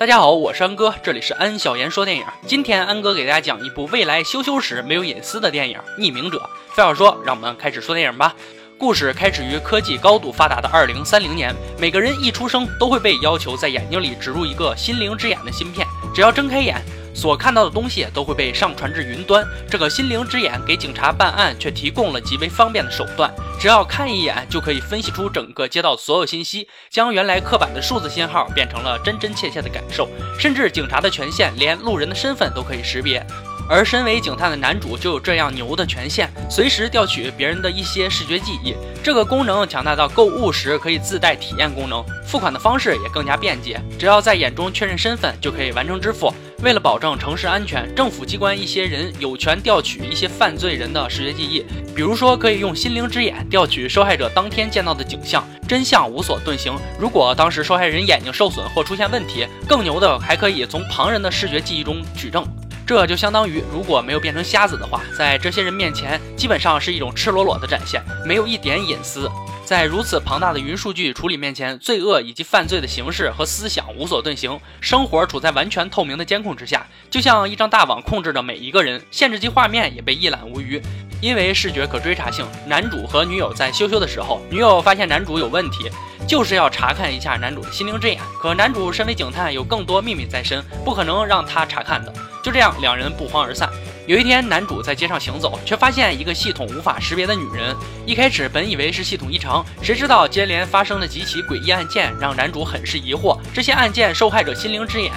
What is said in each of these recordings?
大家好，我是安哥，这里是安小言说电影。今天安哥给大家讲一部未来羞羞时没有隐私的电影《匿名者》。废话说，让我们开始说电影吧。故事开始于科技高度发达的二零三零年，每个人一出生都会被要求在眼睛里植入一个心灵之眼的芯片，只要睁开眼。所看到的东西都会被上传至云端。这个心灵之眼给警察办案却提供了极为方便的手段，只要看一眼就可以分析出整个街道所有信息，将原来刻板的数字信号变成了真真切切的感受。甚至警察的权限连路人的身份都可以识别。而身为警探的男主就有这样牛的权限，随时调取别人的一些视觉记忆。这个功能强大到购物时可以自带体验功能，付款的方式也更加便捷，只要在眼中确认身份就可以完成支付。为了保证城市安全，政府机关一些人有权调取一些犯罪人的视觉记忆，比如说可以用心灵之眼调取受害者当天见到的景象，真相无所遁形。如果当时受害人眼睛受损或出现问题，更牛的还可以从旁人的视觉记忆中举证。这就相当于如果没有变成瞎子的话，在这些人面前基本上是一种赤裸裸的展现，没有一点隐私。在如此庞大的云数据处理面前，罪恶以及犯罪的形式和思想无所遁形，生活处在完全透明的监控之下，就像一张大网控制着每一个人，限制级画面也被一览无余。因为视觉可追查性，男主和女友在羞羞的时候，女友发现男主有问题，就是要查看一下男主的心灵之眼。可男主身为警探，有更多秘密在身，不可能让他查看的。就这样，两人不欢而散。有一天，男主在街上行走，却发现一个系统无法识别的女人。一开始本以为是系统异常，谁知道接连发生的几起诡异案件让男主很是疑惑。这些案件受害者心灵之眼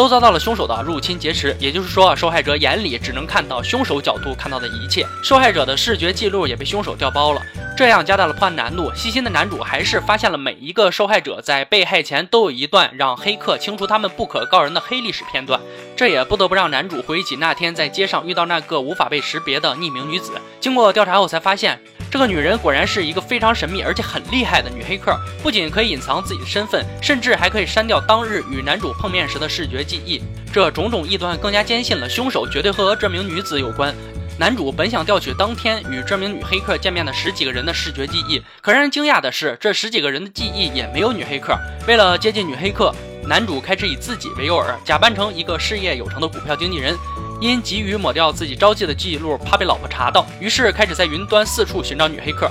都遭到了凶手的入侵劫持，也就是说，受害者眼里只能看到凶手角度看到的一切，受害者的视觉记录也被凶手调包了。这样加大了破案难度。细心的男主还是发现了每一个受害者在被害前都有一段让黑客清除他们不可告人的黑历史片段。这也不得不让男主回忆起那天在街上遇到那个无法被识别的匿名女子。经过调查后才发现，这个女人果然是一个非常神秘而且很厉害的女黑客。不仅可以隐藏自己的身份，甚至还可以删掉当日与男主碰面时的视觉记忆。这种种异端更加坚信了凶手绝对和这名女子有关。男主本想调取当天与这名女黑客见面的十几个人的视觉记忆，可让人惊讶的是，这十几个人的记忆也没有女黑客。为了接近女黑客，男主开始以自己为诱饵，假扮成一个事业有成的股票经纪人。因急于抹掉自己招妓的记录，怕被老婆查到，于是开始在云端四处寻找女黑客。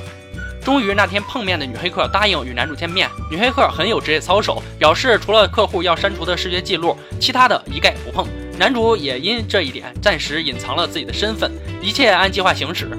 终于那天碰面的女黑客答应与男主见面。女黑客很有职业操守，表示除了客户要删除的视觉记录，其他的一概不碰。男主也因这一点暂时隐藏了自己的身份，一切按计划行驶。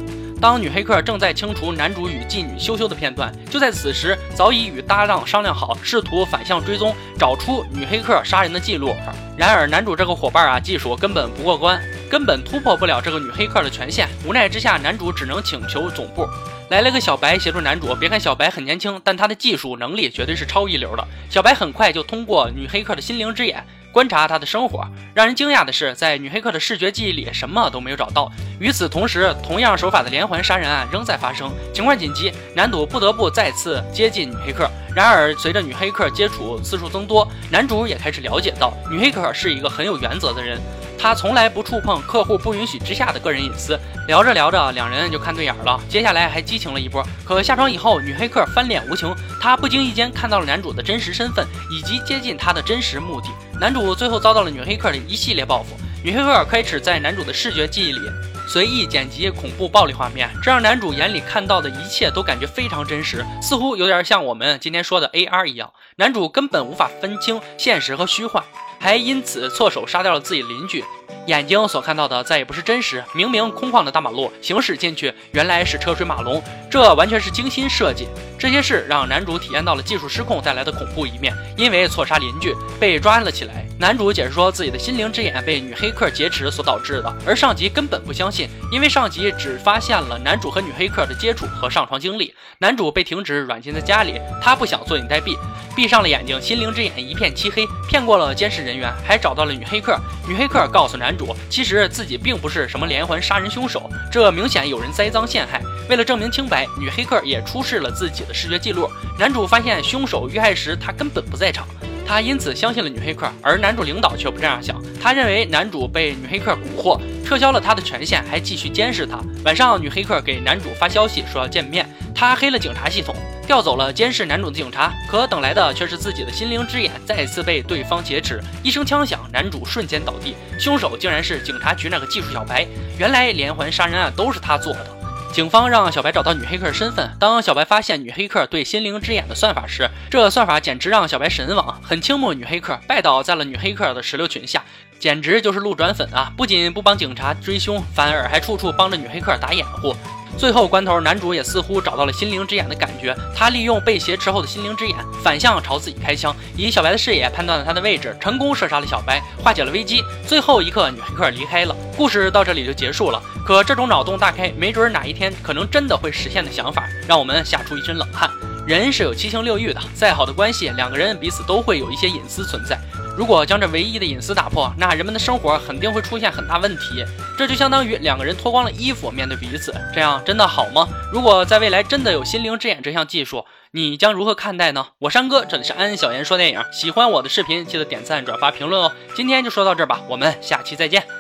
当女黑客正在清除男主与妓女羞羞的片段，就在此时，早已与搭档商量好，试图反向追踪，找出女黑客杀人的记录。然而，男主这个伙伴啊，技术根本不过关，根本突破不了这个女黑客的权限。无奈之下，男主只能请求总部来了个小白协助男主。别看小白很年轻，但他的技术能力绝对是超一流的。小白很快就通过女黑客的心灵之眼。观察他的生活，让人惊讶的是，在女黑客的视觉记忆里什么都没有找到。与此同时，同样手法的连环杀人案仍在发生，情况紧急，男主不得不再次接近女黑客。然而，随着女黑客接触次数增多，男主也开始了解到，女黑客是一个很有原则的人。他从来不触碰客户不允许之下的个人隐私。聊着聊着，两人就看对眼了，接下来还激情了一波。可下床以后，女黑客翻脸无情，她不经意间看到了男主的真实身份以及接近他的真实目的。男主最后遭到了女黑客的一系列报复。女黑客开始在男主的视觉记忆里随意剪辑恐怖暴力画面，这让男主眼里看到的一切都感觉非常真实，似乎有点像我们今天说的 AR 一样。男主根本无法分清现实和虚幻。还因此错手杀掉了自己邻居，眼睛所看到的再也不是真实。明明空旷的大马路，行驶进去原来是车水马龙，这完全是精心设计。这些事让男主体验到了技术失控带来的恐怖一面，因为错杀邻居被抓了起来。男主解释说自己的心灵之眼被女黑客劫持所导致的，而上级根本不相信，因为上级只发现了男主和女黑客的接触和上床经历。男主被停止软禁在家里，他不想坐以待毙。闭上了眼睛，心灵之眼一片漆黑，骗过了监视人人员，还找到了女黑客。女黑客告诉男主，其实自己并不是什么连环杀人凶手，这明显有人栽赃陷害。为了证明清白，女黑客也出示了自己的视觉记录。男主发现凶手遇害时他根本不在场，他因此相信了女黑客。而男主领导却不这样想，他认为男主被女黑客蛊惑，撤销了他的权限，还继续监视他。晚上，女黑客给男主发消息说要见面，他黑了警察系统。调走了监视男主的警察，可等来的却是自己的心灵之眼再次被对方劫持。一声枪响，男主瞬间倒地，凶手竟然是警察局那个技术小白。原来连环杀人案都是他做的。警方让小白找到女黑客身份。当小白发现女黑客对心灵之眼的算法时，这算法简直让小白神往，很倾慕女黑客，拜倒在了女黑客的石榴裙下，简直就是路转粉啊！不仅不帮警察追凶，反而还处处帮着女黑客打掩护。最后关头，男主也似乎找到了心灵之眼的感觉。他利用被挟持后的心灵之眼，反向朝自己开枪，以小白的视野判断了他的位置，成功射杀了小白，化解了危机。最后一刻，女黑客离开了，故事到这里就结束了。可这种脑洞大开，没准哪一天可能真的会实现的想法，让我们吓出一身冷汗。人是有七情六欲的，再好的关系，两个人彼此都会有一些隐私存在。如果将这唯一的隐私打破，那人们的生活肯定会出现很大问题。这就相当于两个人脱光了衣服面对彼此，这样真的好吗？如果在未来真的有心灵之眼这项技术，你将如何看待呢？我山哥，这里是安安小言说电影，喜欢我的视频记得点赞、转发、评论哦。今天就说到这儿吧，我们下期再见。